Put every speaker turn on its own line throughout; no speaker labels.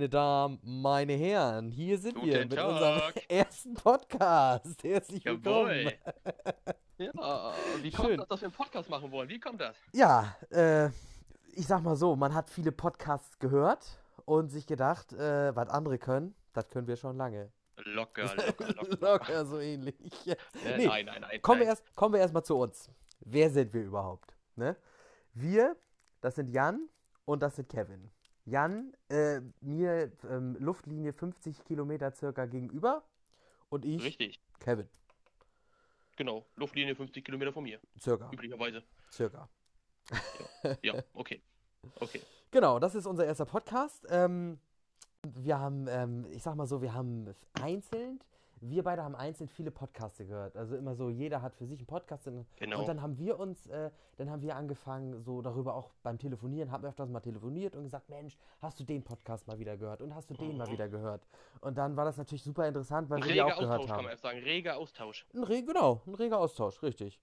Meine Damen, meine Herren, hier sind
Guten
wir mit
Tag.
unserem ersten Podcast. Herzlich willkommen.
Jawohl. Ja, wie kommt
Schön.
das, dass wir einen Podcast machen wollen? Wie kommt das?
Ja, äh, ich sag mal so, man hat viele Podcasts gehört und sich gedacht, äh, was andere können, das können wir schon lange.
Locker, locker, locker.
Locker so ähnlich.
Äh,
Nee,
Nein, nein, nein.
Kommen wir,
nein.
erst, kommen wir erstmal zu uns. Wer sind wir überhaupt? Ne? Wir, das sind Jan und das sind Kevin. Jan, äh, mir ähm, Luftlinie 50 Kilometer circa gegenüber und ich,
Richtig,
Kevin,
genau. Luftlinie 50 Kilometer von mir,
circa,
üblicherweise.
circa.
Ja, okay. Okay.
Genau, das ist unser erster Podcast. Ähm, wir haben, ähm, ich sag mal so, wir haben einzeln, wir beide haben einzeln viele Podcasts gehört. Also immer so, jeder hat für sich einen Podcast. Und,
Genau.
und dann haben wir uns, äh, dann haben wir angefangen, so darüber auch beim Telefonieren, haben öfters mal telefoniert und gesagt, Mensch, hast du den Podcast mal wieder gehört und hast du den mal
Mhm.
wieder gehört? Und dann war das natürlich super interessant, weil
Ein
wir die
reger
auch gehört
Austausch, kann
haben.
man erst sagen. Reger Austausch.
Ein re genau, ein reger Austausch, richtig.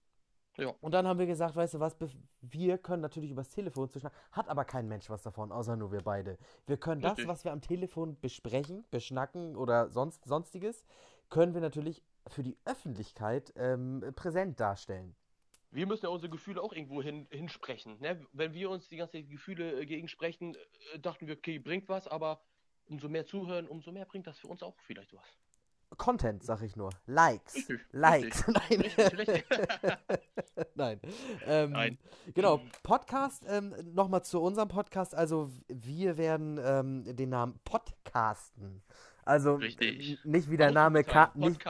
Ja.
Und dann haben wir gesagt, weißt du was, wir können natürlich übers Telefon schnacken, hat aber kein Mensch was davon, außer nur wir beide. Wir können das,
Richtig.
was wir am Telefon besprechen, beschnacken oder sonst sonstiges, können wir natürlich für die Öffentlichkeit ähm, präsent darstellen.
Wir müssen ja unsere Gefühle auch irgendwo hin, hinsprechen. Ne? Wenn wir uns die ganze Zeit Gefühle äh, gegensprechen, äh, dachten wir, okay, bringt was, aber umso mehr zuhören, umso mehr bringt das für uns auch vielleicht was.
Content, sag ich nur. Likes.
Richtig,
Likes. Nein.
Richtig, richtig.
Nein. Ähm,
Nein.
Genau, Podcast, ähm, nochmal zu unserem Podcast. Also, wir werden ähm, den Namen Podcasten. Also,
Richtig.
n- nicht wie der Name
Ausrufezeichen,
nicht,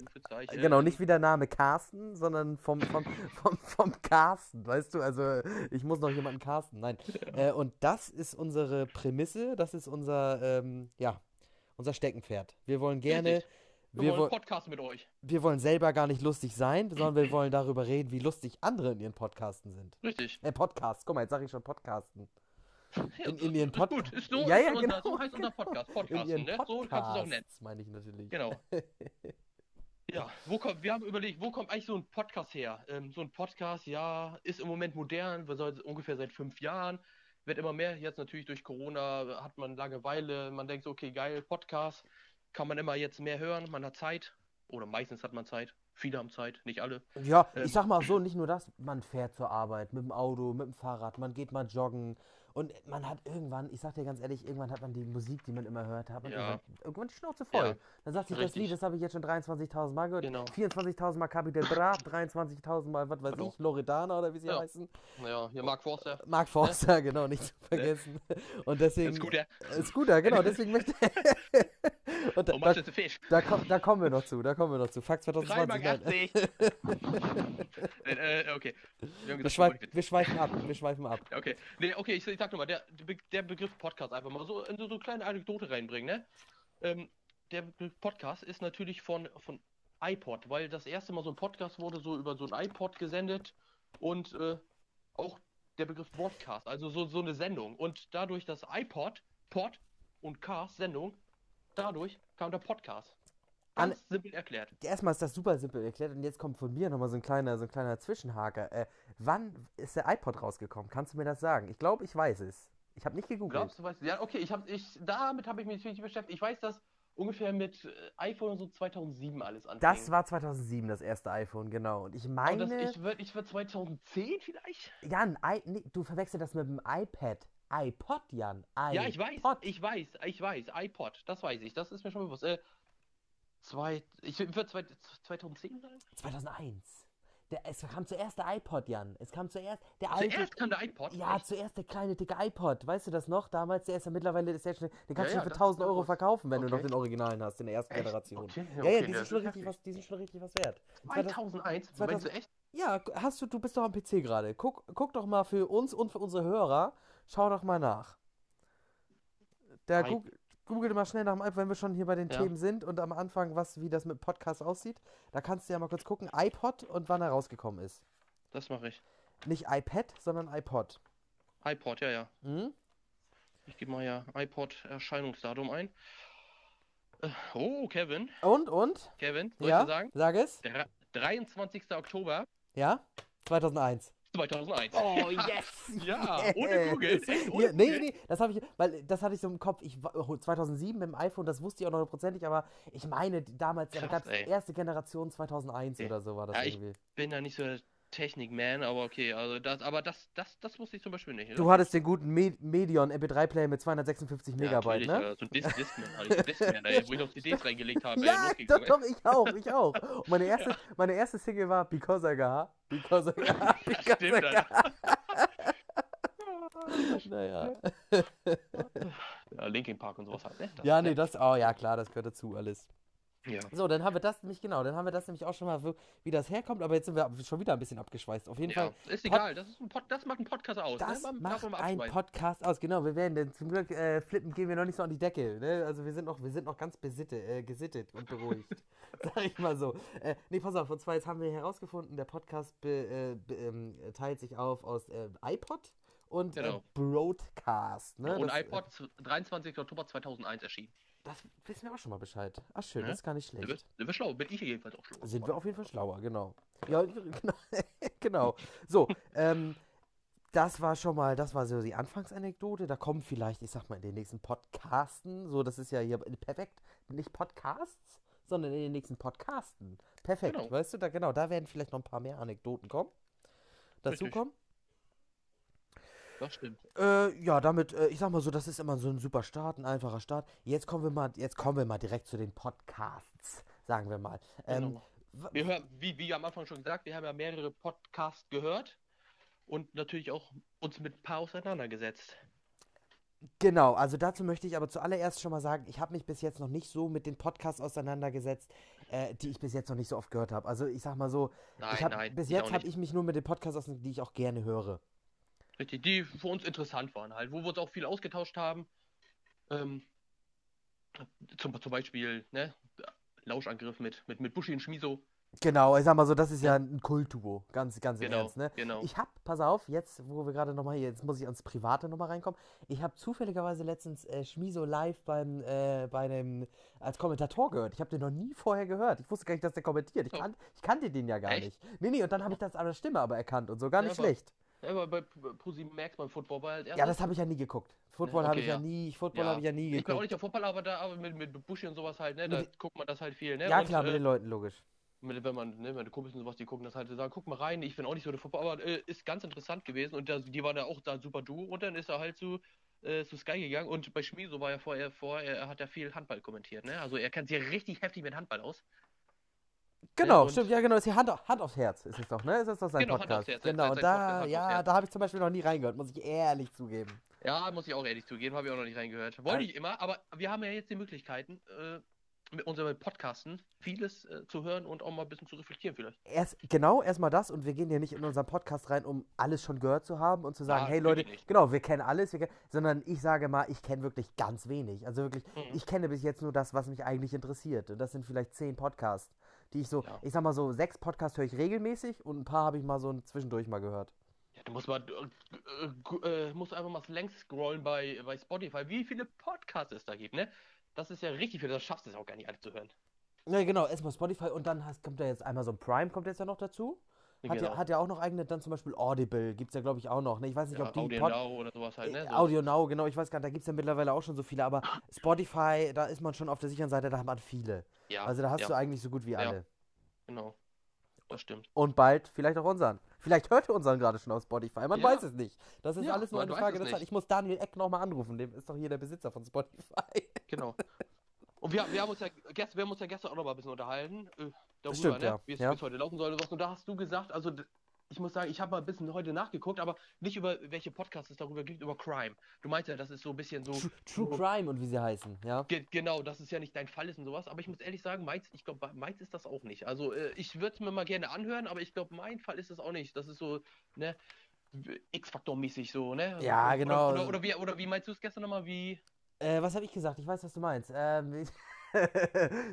Rufezeichen.
Genau, nicht wie der Name Carsten, sondern vom, vom, vom, vom Carsten, weißt du? Also, ich muss noch jemanden casten. Nein. Äh, und das ist unsere Prämisse, das ist unser, ähm, ja, unser Steckenpferd. Wir wollen gerne.
Richtig. Wir,
Wir,
wollen
woll-
Podcast mit euch.
wir wollen selber gar nicht lustig sein, sondern wir wollen darüber reden, wie lustig andere in ihren Podcasten sind.
Richtig.
Äh, Podcast. Guck mal, jetzt sage ich schon Podcasten. In- in ihren Pod-
gut. Ist so,
Ja, ja, genau,
so heißt unser Podcast.
In
Podcasten,
ihren
ne? So kannst du es auch nennen.
Meine ich natürlich.
Genau. Ja, wo kommt, wir haben überlegt, wo kommt eigentlich so ein Podcast her? Ähm, so ein Podcast, ja, ist im Moment modern, wir seit, ungefähr seit fünf Jahren, wird immer mehr. Jetzt natürlich durch Corona hat man Langeweile, man denkt so, okay, geil, Podcast, kann man immer jetzt mehr hören, man hat Zeit. Oder meistens hat man Zeit. Viele haben Zeit, nicht alle.
Ja,
Ähm.
ich sag mal so, nicht nur das, man fährt zur Arbeit mit dem Auto, mit dem Fahrrad, man geht mal joggen und man hat irgendwann, ich sag dir ganz ehrlich, irgendwann hat man die Musik, die man immer hört, hat man
Ja.
irgendwann, irgendwann die Schnauze voll.
Ja,
Dann sagt sich das. Lied, das habe ich jetzt schon 23.000 Mal gehört,
Genau.
24.000 Mal Capital Bra, 23.000 Mal, was weiß
Genau.
ich, Loredana oder wie sie
Ja.
heißen.
Ja, hier Mark Forster.
Mark Forster, genau, nicht zu vergessen. Und deswegen.
Scooter.
Scooter, genau, deswegen möchte. Und da,
Und
da, da, da kommen wir noch zu, da kommen wir noch zu. Fakt 2020. Nein.
3,80. äh, äh, okay. Wir,
Wir, schweif, wir schweifen ab, wir schweifen ab.
Okay, nee, okay, ich, ich sag nochmal, der, der Be- der Begriff Podcast einfach mal so in so, eine kleine Anekdote reinbringen, ne? Ähm, der Begriff Podcast ist natürlich von, von iPod, weil das erste Mal so ein Podcast wurde so über so ein iPod gesendet und äh, auch der Begriff Podcast, also so, so eine Sendung. Und dadurch das iPod, Pod und Cast, Sendung, dadurch kam der Podcast.
An-
Ganz simpel erklärt.
Erstmal ist das super simpel erklärt und jetzt kommt von mir nochmal so ein kleiner, so ein kleiner Zwischenhaker. Äh, wann ist der iPod rausgekommen? Kannst du mir das sagen? Ich glaube, ich weiß es. Ich habe nicht gegoogelt.
Glaubst du, weißt du? Ja, okay, ich hab, ich, damit habe ich mich nicht beschäftigt. Ich weiß, dass ungefähr mit äh, iPhone so 2007 alles anfing.
Das war 2007 das erste iPhone, genau. Und ich meine,
das, ich würde ich würd 2010 vielleicht?
Jan, I, nee, du verwechselst das mit dem iPad. iPod, Jan. iPod.
Ja, ich weiß, ich weiß, ich weiß, iPod, das weiß ich, das ist mir schon bewusst. Äh, zwei, ich würde 2010 sagen?
2001. Der, es kam zuerst der iPod, Jan. Es kam zuerst der alte.
Zuerst kam der iPod.
Ja,
echt?
zuerst der kleine dicke iPod. Weißt du das noch? Damals, der ist ja mittlerweile ist der schnell. Den kannst
Ja,
du
ja,
für
das
1000
ist
Euro verkaufen, wenn du noch
Okay.
den Originalen hast, in der ersten
Echt?
Generation.
Okay,
ja,
okay,
ja, die
das
sind, schon richtig was, die sind schon richtig was wert.
2001,
2000
meinst du echt?
Ja, hast du, du bist doch am PC gerade. Guck, guck doch mal für uns und für unsere Hörer, schau doch mal nach. Der Google, Google mal schnell nach dem iPod, wenn wir schon hier bei den
Ja.
Themen sind und am Anfang, was, wie das mit Podcast aussieht. Da kannst du ja mal kurz gucken, iPod und wann er rausgekommen ist.
Das mache ich.
Nicht iPad, sondern iPod.
iPod, ja, ja.
Hm?
Ich gebe mal ja iPod-Erscheinungsdatum ein. Äh, Oh, Kevin,
Und, und?
Kevin, soll
ja,
ich sagen?
sag es.
Der 23. Oktober
Ja? 2001.
2001.
Oh, yes!
Ja,
yes.
ohne Google. Echt, ohne
Ja, nee, nee, das habe ich, weil das hatte ich so im Kopf. Ich war- oh, 2007 mit dem iPhone, das wusste ich auch noch hundertprozentig, aber ich meine, damals, da
Krass,
gab es
ey.
erste Generation 2001
Okay.
oder so war das
Ja, ich-
irgendwie.
bin da nicht so der Technik-Man, aber okay, also das, aber das, das, das wusste ich zum Beispiel nicht.
Du hattest den guten Me Medion MP3-Player mit 256 Megabyte,
ja,
ne?
natürlich, äh, So ein Dis Discman, ey, wo ich noch CDs reingelegt habe.
Ja, doch,
ey.
doch, ich auch, ich auch. Und meine erste, meine erste Single war Because I Got, Because I Got, Because I
stimmt,
Got. naja.
Ja, Linkin Park und sowas halt, ne? Das-
Ja, nee, das, oh ja, klar, das gehört dazu alles.
Ja.
So, dann haben wir das nämlich, genau, dann haben wir das nämlich auch schon mal, wie das herkommt, aber jetzt sind wir schon wieder ein bisschen abgeschweißt. Auf jeden
Ja,
Fall,
ist egal, das, ist ein Pod, das macht ein Podcast aus.
das
ne?
Macht ein. Podcast aus, genau, wir werden, denn zum Glück äh, flippen gehen wir noch nicht so an die Decke, ne? Also wir sind noch, wir sind noch ganz besitte, äh, gesittet und beruhigt, sag ich mal so. Äh, nee, pass auf, und zwar jetzt haben wir herausgefunden, der Podcast be, äh, be, ähm, teilt sich auf aus äh, iPod und äh,
Genau.
Broadcast, ne?
Und
Das, äh,
iPod, z- 23. Oktober 2001 erschienen.
Das wissen wir auch schon mal Bescheid. Ach schön,
Ne?
das ist gar nicht
Sind wir,
schlecht.
sind wir schlau? Bin ich jedenfalls auch schlau.
Sind wir auf jeden Fall schlauer, genau. Ja, genau. genau. So, ähm, das war schon mal, das war so die Anfangsanekdote. Da kommen vielleicht, ich sag mal, in den nächsten Podcasten, so, das ist ja hier perfekt, nicht Podcasts, sondern in den nächsten Podcasten. Perfekt,
Genau.
weißt du, da genau, da werden vielleicht noch ein paar mehr Anekdoten kommen. Dazu
Richtig.
kommen.
Das stimmt.
Äh, ja, damit, äh, ich sag mal so, das ist immer so ein super Start, ein einfacher Start. Jetzt kommen wir mal, jetzt kommen wir mal direkt zu den Podcasts, sagen wir mal. Ähm,
Genau. Wir hören, wie, wie am Anfang schon gesagt, wir haben ja mehrere Podcasts gehört und natürlich auch uns mit ein paar auseinandergesetzt.
Genau, also dazu möchte ich aber zuallererst schon mal sagen, ich habe mich bis jetzt noch nicht so mit den Podcasts auseinandergesetzt, äh, die ich bis jetzt noch nicht so oft gehört habe. Also ich sag mal so,
Nein,
hab,
nein,
bis jetzt habe ich mich nur mit den Podcasts auseinandergesetzt, die ich auch gerne höre.
Richtig, die für uns interessant waren halt, wo wir uns auch viel ausgetauscht haben. Ähm, zum, zum Beispiel, ne, Lauschangriff mit, mit, mit Buschi und Schmiso.
Genau, ich sag mal so, das ist ja ein Kultduo, ganz, ganz
Genau,
Ernst, ne?
genau.
Ich hab, pass auf, jetzt, wo wir gerade nochmal hier, jetzt muss ich ans Private nochmal reinkommen. Ich habe zufälligerweise letztens äh, Schmiso live beim, äh, bei einem, als Kommentator gehört. Ich habe den noch nie vorher gehört. Ich wusste gar nicht, dass der kommentiert. Ich,
Oh.
kan ich kannte den ja gar
Echt?
nicht. Nee, nee, und dann habe ich das an der Stimme aber erkannt und so, gar
Ja,
nicht
aber-
schlecht.
Ja, aber bei ProSieben Max beim Football war halt
Ja,
erstes.
das habe ich ja nie geguckt. Football
Ne,
habe
okay,
ich ja,
ja.
nie, Football
Ja.
habe ich ja nie
Ich bin auch
geguckt.
nicht der Football, aber da aber mit, mit Buschi und sowas halt, ne, da
Mit
guckt man das halt viel, ne?
Ja,
und,
klar, mit
äh,
den Leuten, logisch.
mit, wenn man, ne, meine Kumpels und sowas, die gucken das halt, die sagen, guck mal rein, ich bin auch nicht so der Football, aber äh, ist ganz interessant gewesen und da, die waren ja auch da super duo und dann ist er halt zu, äh, zu Sky gegangen und bei Schmieso war ja vorher vor, er hat ja viel Handball kommentiert, ne? Also er kennt sich richtig heftig mit Handball aus.
Genau,
und-
stimmt, ja genau, das ist hier Hand, Hand aufs Herz ist es doch, ne? Ist das doch sein
Genau, Hand
Podcast?
aufs Herz,
genau,
sein
und
Podcast,
da,
Hand aufs
ja, da habe ich zum Beispiel noch nie reingehört, muss ich ehrlich zugeben.
Ja, muss ich auch ehrlich zugeben, habe ich auch noch nicht reingehört. Wollte ich immer, aber wir haben ja jetzt die Möglichkeiten, äh, mit unserem Podcasten vieles äh, zu hören und auch mal ein bisschen zu reflektieren vielleicht.
Erst, genau, erstmal das und wir gehen ja nicht in unseren Podcast rein, um alles schon gehört zu haben und zu sagen,
Ja,
hey Leute, genau, wir kennen alles, wir kennen, sondern ich sage mal, ich kenne wirklich ganz wenig. Also wirklich,
Mhm.
ich kenne bis jetzt nur das, was mich eigentlich interessiert. Und das sind vielleicht zehn Podcasts, die ich so,
Ja.
ich sag mal so, sechs Podcasts höre ich regelmäßig und ein paar habe ich mal so zwischendurch mal gehört.
Ja, du musst mal, äh, äh, musst einfach mal längs scrollen bei, bei Spotify, wie viele Podcasts es da gibt, ne? Das ist ja richtig viel, das schaffst du es auch gar nicht alle zu hören.
Ja, genau, erstmal Spotify und dann hast, kommt da jetzt einmal so ein Prime, kommt jetzt ja noch dazu. Hat,
Genau.
ja, hat ja auch noch eigene, dann zum Beispiel Audible, gibt es ja glaube ich auch noch. Ne? Ich weiß nicht,
ja,
ob die
Audio
Pod
Now oder sowas halt, ne?
Äh. Audio Now, genau, ich weiß gar nicht, da gibt es ja mittlerweile auch schon so viele, aber Spotify, da ist man schon auf der sicheren Seite, da hat man viele.
Ja,
Also da hast
ja,
du eigentlich so gut wie alle.
genau. Das stimmt.
Und bald vielleicht auch unseren. Vielleicht hört ihr unseren gerade schon auf Spotify, man weiß es nicht. Das ist alles nur eine Frage der Zeit. Ich muss Daniel Eck nochmal anrufen, dem ist doch hier der Besitzer von Spotify.
Genau. Und wir, wir, haben uns ja, gest, wir haben uns ja gestern auch noch mal ein bisschen unterhalten, äh, darüber,
stimmt,
ne?
ja.
wie es
Ja.
heute laufen soll. und da hast du gesagt, also ich muss sagen, ich habe mal ein bisschen heute nachgeguckt, aber nicht über welche Podcasts es darüber gibt, über Crime. Du meinst ja, das ist so ein bisschen so.
True, True Crime und wie sie heißen, ja.
Ge genau, dass es ja nicht dein Fall ist und sowas, aber ich muss ehrlich sagen, meins, ich glaube, meins ist das auch nicht. Also äh, ich würde es mir mal gerne anhören, aber ich glaube, mein Fall ist es auch nicht. Das ist so, ne, X-Faktor-mäßig so, ne?
Ja,
Oder-
genau.
Oder, oder, wie, oder wie meinst du es gestern nochmal? Wie.
Äh, was habe ich gesagt? Ich weiß, was du meinst. Ähm,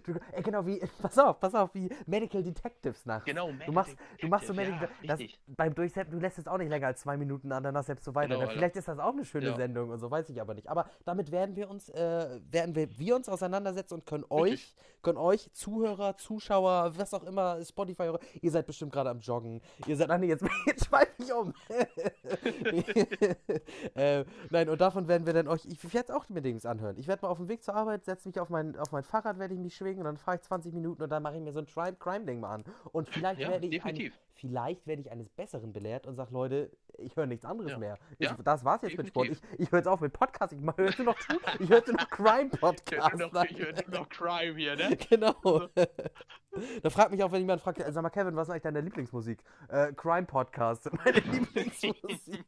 du, ey, genau wie, pass auf, pass auf, wie Medical Detectives nach.
Genau,
Du machst, du machst so
Medical
Medical
ja,
das,
richtig.
beim Durchseppen, du lässt es auch nicht länger als zwei Minuten an, danach selbst so weiter.
Genau,
ne? Vielleicht ist das auch eine schöne
Ja.
Sendung und so, weiß ich aber nicht. Aber damit werden wir uns, äh, werden wir, wir uns auseinandersetzen und können euch, können euch, Zuhörer, Zuschauer, was auch immer, Spotify, ihr seid bestimmt gerade am Joggen. Ihr seid, ah nee, jetzt, jetzt schweife ich um. äh, nein, und davon werden wir dann euch, ich werde es auch mit Dings anhören. Ich werde mal auf dem Weg zur Arbeit, setze mich auf mein, auf mein Fahrrad, werde ich mich schwingen und dann fahre ich 20 Minuten und dann mache ich mir so ein Crime-Ding mal an. Und vielleicht
Ja,
werde ich, ein,
definitiv.
vielleicht werde ich eines Besseren belehrt und sage, Leute, ich höre nichts anderes
Ja.
mehr. Ich,
Ja,
das war's jetzt mit Sport. Ich,
definitiv.
ich höre jetzt auf mit Podcast. Ich höre jetzt nur noch, ich höre jetzt nur noch
Ich höre
Crime-Podcast.
ich höre nur noch Crime hier, ne?
Genau. da fragt mich auch, wenn jemand fragt, sag mal, Kevin, was ist eigentlich deine Lieblingsmusik? Äh, Crime Podcast sind meine Lieblingsmusik.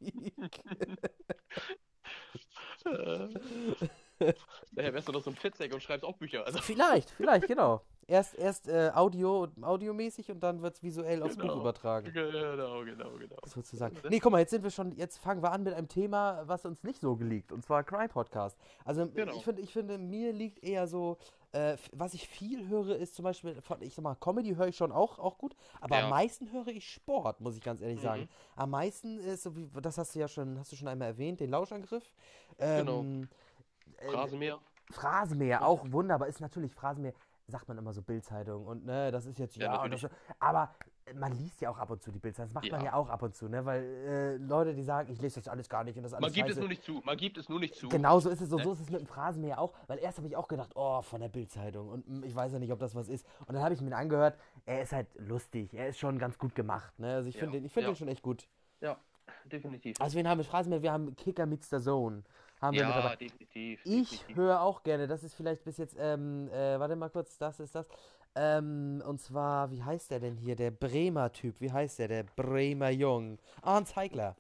Daher wärst du doch so ein Fitzek und schreibst auch Bücher. Also,
vielleicht, vielleicht, genau. Erst, erst äh, Audio, audiomäßig und dann wird es visuell aufs Buch
Genau.
übertragen.
genau, genau, genau.
Sozusagen. Nee, guck mal, jetzt sind wir schon, jetzt fangen wir an mit einem Thema, was uns nicht so liegt, und zwar Crime Podcast. Also
Genau.
ich finde, ich finde, mir liegt eher so, äh, was ich viel höre, ist zum Beispiel, von, ich sag mal, Comedy höre ich schon auch, auch gut, aber am
Ja.
meisten höre ich Sport, muss ich ganz ehrlich sagen.
Mhm.
Am meisten ist, so wie, das hast du ja schon, hast du schon einmal erwähnt, den Lauschangriff.
Genau.
Äh,
Rasenmäher.
Phrasenmäher, auch wunderbar, ist natürlich Phrasenmäher, sagt man immer so Bildzeitung und ne, das ist jetzt,
Ja,
ja,
natürlich.
aber man liest ja auch ab und zu die Bildzeitung, das macht man
Ja.
ja auch ab und zu, ne, weil äh, Leute, die sagen, ich lese das alles gar nicht und das alles
Man gibt es
scheiße.
nur nicht zu. Man gibt es nur nicht zu.
Genau so ist es, so,
Ne?
so ist es mit dem Phrasenmäher auch, weil erst habe ich auch gedacht, oh, von der Bildzeitung und mm, ich weiß ja nicht, ob das was ist. Und dann habe ich mir angehört, er ist halt lustig, er ist schon ganz gut gemacht, ne, also ich
Ja,
finde den, ich finde
ja.
den schon echt gut.
Ja, definitiv.
Also wen haben wir Phrasenmäher? Wir haben Kicker mit der Zone, haben wir mit dabei.
Ja, definitiv.
Ich höre auch gerne, das ist vielleicht bis jetzt, ähm, äh, warte mal kurz, das ist das. Ähm, und zwar, wie heißt der denn hier? Der Bremer Typ, wie heißt der? Der Bremer Jung. Arndt Zeigler.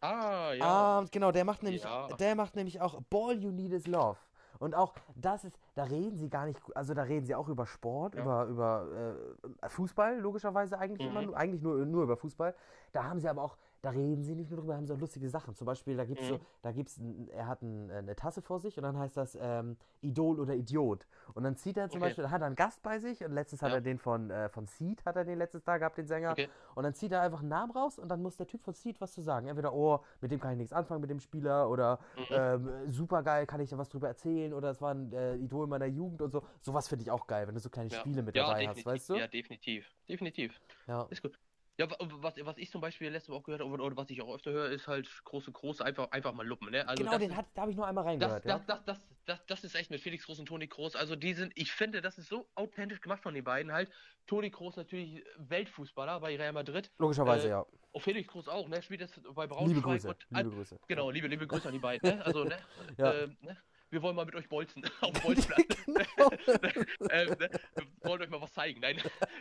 Ah, ja.
Ah, genau, der macht nämlich,
Ja.
der macht nämlich auch Ball You Need Is Love. Und auch das ist, da reden sie gar nicht, also da reden sie auch über Sport,
Ja.
über, über äh, Fußball, logischerweise eigentlich immer,
Mhm.
nur, eigentlich nur, nur über Fußball. Da haben sie aber auch, da reden sie nicht nur drüber, haben sie auch lustige Sachen. Zum Beispiel, da gibt es so,
Mhm.
da gibt's, er hat ein, eine Tasse vor sich und dann heißt das ähm, Idol oder Idiot. Und dann zieht er zum
Okay.
Beispiel, hat er einen Gast bei sich und letztens hat
Ja.
er den von, äh, von Seed, hat er den letztes Tag gehabt, den Sänger.
Okay.
Und dann zieht er einfach einen Namen raus und dann muss der Typ von Seed was zu sagen. Entweder, oh, mit dem kann ich nichts anfangen, mit dem Spieler, oder
Mhm.
ähm, super geil, kann ich da was drüber erzählen, oder es war ein äh, Idol meiner Jugend und so. Sowas finde ich auch geil, wenn du so kleine
Ja.
Spiele mit
ja,
dabei hast, weißt du?
Ja, definitiv. Definitiv.
Ja.
Ist gut. Ja, wa- was, was ich zum Beispiel letztes Mal auch gehört habe, oder, oder was ich auch öfter höre, ist halt große Groß einfach, einfach mal luppen, ne? Also
genau,
das,
den hat, da habe ich nur einmal
das,
reingehört,
das,
ja.
das, das, das, das ist echt mit Felix Groß und Toni Kroos. Also die sind, ich finde, das ist so authentisch gemacht von den beiden halt. Toni Kroos natürlich Weltfußballer bei Real Madrid.
Logischerweise,
äh,
ja.
Und Felix Groß auch, ne? Spielt jetzt bei Braunschweig.
Liebe Grüße,
und,
liebe Grüße.
Genau, liebe, liebe Grüße an die beiden, ne? Also, ne?
Ja.
ähm, ne? Wir wollen mal mit euch bolzen auf dem Bolzplatz.
genau.
ähm, ne? Wir wollen euch mal was zeigen. Nein.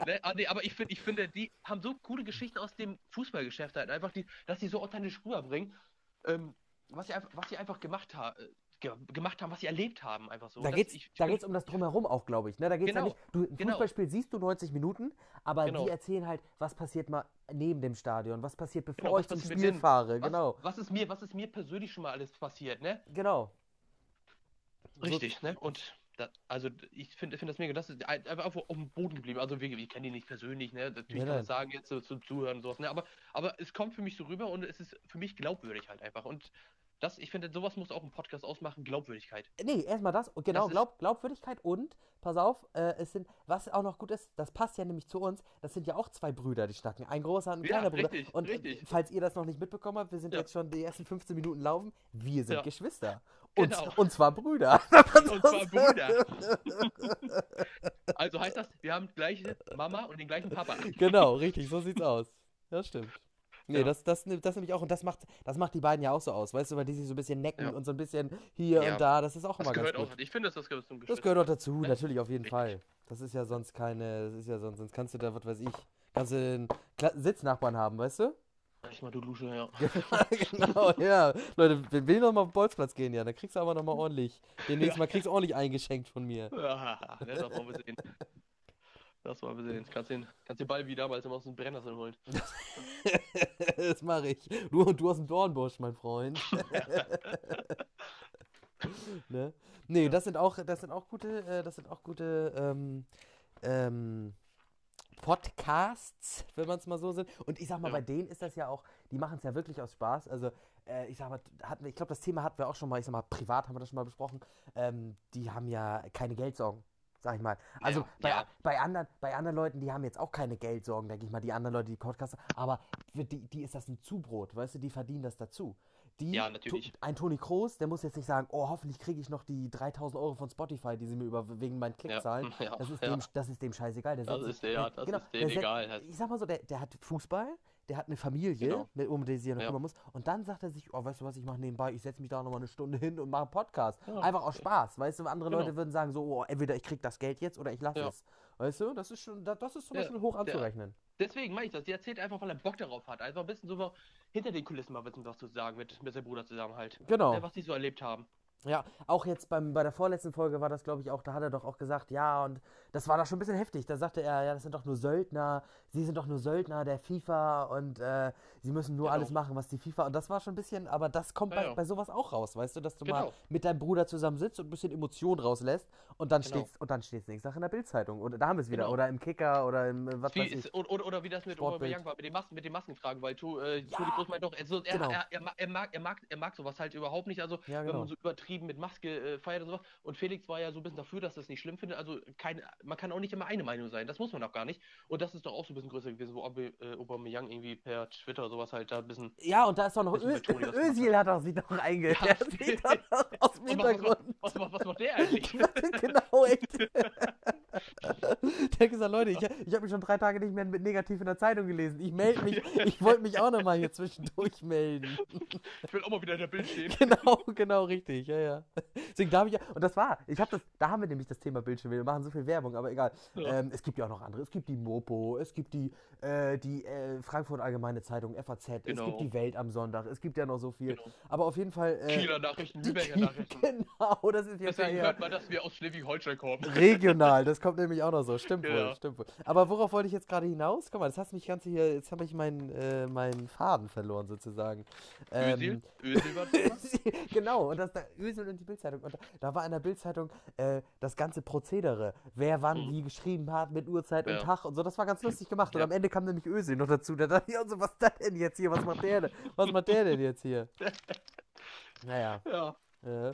ne? ah, nee, aber ich, find, ich finde, die haben so coole Geschichten aus dem Fußballgeschäft halt. Einfach, die, dass die so authentisch rüberbringen, ähm, was, sie einfach, was sie einfach gemacht, ha ge gemacht haben, was sie erlebt haben. Einfach so.
Da
bin-
geht's um das Drumherum auch, glaube ich. Ne? Da geht's
Genau,
nicht, du, ein
genau.
Fußballspiel siehst du 90 Minuten, aber
Genau.
die erzählen halt, was passiert mal neben dem Stadion, was passiert, bevor
Genau,
ich zum Spiel fahre.
was,
Genau,
Was ist, mir, was ist mir persönlich schon mal alles passiert, ne?
genau. So-
Richtig, ne? Und da, also ich finde find das mega, das ist ein- einfach auf, auf dem Boden geblieben. Also wir, ich kenne die nicht persönlich, ne? Natürlich
Ja,
kann man sagen jetzt so zum Zuhören und sowas, ne? Aber, aber es kommt für mich so rüber und es ist für mich glaubwürdig halt einfach. Und das, ich finde, sowas muss auch ein Podcast ausmachen, Glaubwürdigkeit.
Nee, erstmal das, genau,
Das
Glaub, Glaubwürdigkeit und, pass auf, äh, es sind, was auch noch gut ist, das passt ja nämlich zu uns, das sind ja auch zwei Brüder, die schnacken. Ein großer und ein
Ja,
kleiner Bruder.
richtig,
und äh,
richtig.
falls ihr das noch nicht mitbekommen habt, wir sind
Ja.
jetzt schon die ersten 15 Minuten laufen, wir sind
Ja.
Geschwister. Und,
Genau.
und zwar Brüder.
Und zwar Brüder. Also heißt das, wir haben gleiche Mama und den gleichen Papa.
genau, richtig, so sieht's aus. Ja, stimmt. Nee,
Ja.
das, das, nimmt- das nämlich auch, und das macht, das macht die beiden ja auch so aus, weißt du, weil die sich so ein bisschen necken
Ja.
und so ein bisschen hier
Ja.
und da, das ist auch
Das
immer ganz
gehört
gut.
auch. Ich finde, das gehört zum
Das
Geschwister.
gehört auch dazu,
Ne?
natürlich auf jeden
Richtig.
Fall. Das ist ja sonst keine, das ist ja sonst, sonst kannst du da, was weiß ich, kannst du einen Kla Sitznachbarn haben, weißt du?
Ich mal du Lusche, ja.
genau, ja. Leute, wenn wir noch mal auf den Bolzplatz gehen, ja, dann kriegst du aber noch mal ordentlich. Demnächst
Ja.
mal kriegst du ordentlich eingeschenkt von mir.
Ja, ne, das wollen wir sehen. Das wollen wir sehen. Kannst den, kannst den Ball wie damals immer aus dem Brennnessel holen.
das mache ich. Du, du aus dem Dornbusch, mein Freund. ne? Nee, das sind auch, das sind auch gute, äh, das sind auch gute ähm, ähm, Podcasts, wenn man es mal so sind. Und ich sag mal,
Ja.
bei denen ist das ja auch, die machen es ja wirklich aus Spaß. Also, äh, ich sag mal, hatten, ich glaube, das Thema hatten wir auch schon mal, ich sag mal, privat haben wir das schon mal besprochen. Ähm, die haben ja keine Geldsorgen, sag ich mal. Also
Ja,
bei,
ja.
bei, anderen, bei anderen Leuten, die haben jetzt auch keine Geldsorgen, denke ich mal, die anderen Leute, die Podcasts, aber für die, die ist das ein Zubrot, weißt du, die verdienen das dazu. Die,
Ja, natürlich.
Ein Toni Kroos, der muss jetzt nicht sagen, oh, hoffentlich kriege ich noch die 3000 Euro von Spotify, die sie mir über, wegen meinen Klickzahlen.
Ja,
Das ist,
ja.
dem, das ist dem scheißegal. Der
Das
setzt
ist der- das
genau,
ist denen
der setzt-
egal. halt.
Ich sag mal so, der, der hat Fußball, der hat eine Familie,
Genau.
mit, um die sich ja noch
Ja.
kümmern muss. Und dann sagt er sich, oh, weißt du was, ich mache nebenbei, ich setze mich da nochmal eine Stunde hin und mache einen Podcast.
Ja.
Einfach aus Spaß. Weißt du, andere
Genau.
Leute würden sagen so, oh, entweder ich krieg das Geld jetzt oder ich lasse
Ja.
es. Weißt du, das ist schon, das, ist zum
Ja,
Beispiel hoch anzurechnen.
Deswegen meine ich das. Der erzählt einfach, weil er Bock darauf hat. Also ein bisschen so hinter den Kulissen mal wissen, was zu sagen mit, mit seinem Bruder zusammen halt.
Genau.
Ja, was die so erlebt haben.
Ja, auch jetzt beim, bei der vorletzten Folge war das, glaube ich, auch, da hat er doch auch gesagt, ja, und das war doch schon ein bisschen heftig. Da sagte er, ja, das sind doch nur Söldner, sie sind doch nur Söldner der FIFA und äh, sie müssen nur
Genau.
alles machen, was die FIFA. Und das war schon ein bisschen, aber das kommt
Ja,
bei,
ja.
bei sowas auch raus, weißt du, dass du mal
Genau.
mit deinem Bruder zusammen sitzt und ein bisschen Emotion rauslässt und dann
Genau.
steht's und dann steht's nächste Tag in der Bildzeitung. Oder da haben wir es wieder.
Genau.
Oder im Kicker oder im äh, was
Wie
weiß ich.
oder, oder, oder wie das mit. Aubameyang war, mit den, Masken, mit den Maskenfragen, weil tu, äh,
Ja.
Toni Kroos meint doch, also, er,
Genau.
er, er, er, mag, er, mag, er mag sowas halt überhaupt nicht, also wenn
genau.
man so übertrieben mit Maske äh, feiert und sowas. Und Felix war ja so ein bisschen dafür, dass es nicht schlimm findet, also kein, man kann auch nicht immer eine Meinung sein, das muss man auch gar nicht. Und das ist doch auch so ein bisschen größer gewesen, wo Aube, äh, Aubameyang irgendwie per Twitter oder sowas halt da ein bisschen...
Ja, und da ist doch noch Ö
Toni das
Özil hat doch sich doch einge...
Ja.
Aus dem
Und was,
Hintergrund.
was, was, was macht der eigentlich?
genau, echt. Der hat gesagt, Leute, ich, ich habe mich schon drei Tage nicht mehr mit negativ in der Zeitung gelesen. Ich melde mich, ich wollte mich auch nochmal hier zwischendurch melden.
Ich will auch mal wieder in der Bild stehen.
Genau, genau, richtig, ja, ja. Deswegen darf ich ja, und das war, ich habe das, da haben wir nämlich das Thema Bildschirm, wir machen so viel Werbung, aber egal.
Ja.
Ähm, es gibt ja auch noch andere, es gibt die Mopo, es gibt die, äh, die äh, Frankfurt Allgemeine Zeitung, FAZ, es
Genau.
gibt die Welt am Sonntag, es gibt ja noch so viel.
Genau.
Aber auf jeden Fall. Äh,
Kieler Nachrichten, Lübecker Nachrichten.
Genau, das ist jetzt ja
Deswegen hört man, dass wir aus Schleswig-Holstein kommen.
regional, das kommt nämlich auch noch so. Stimmt wohl,
Ja.
stimmt wohl. Aber worauf wollte ich jetzt gerade hinaus? Guck mal, das hast mich ganz hier, jetzt habe ich meinen, äh, meinen Faden verloren sozusagen.
Özil war das?
genau, und das da Ösel und die Bildzeitung. Und da, da war in der Bildzeitung äh, das ganze Prozedere, wer wann
Mhm.
wie geschrieben hat, mit Uhrzeit und
Ja.
Tag und so. Das war ganz lustig gemacht. Und
Ja.
am Ende kam nämlich Ösel noch dazu. Da dachte ich auch so, was ist das denn jetzt hier? Was macht der denn? Was macht der denn jetzt hier? Naja.
Ja.
Äh,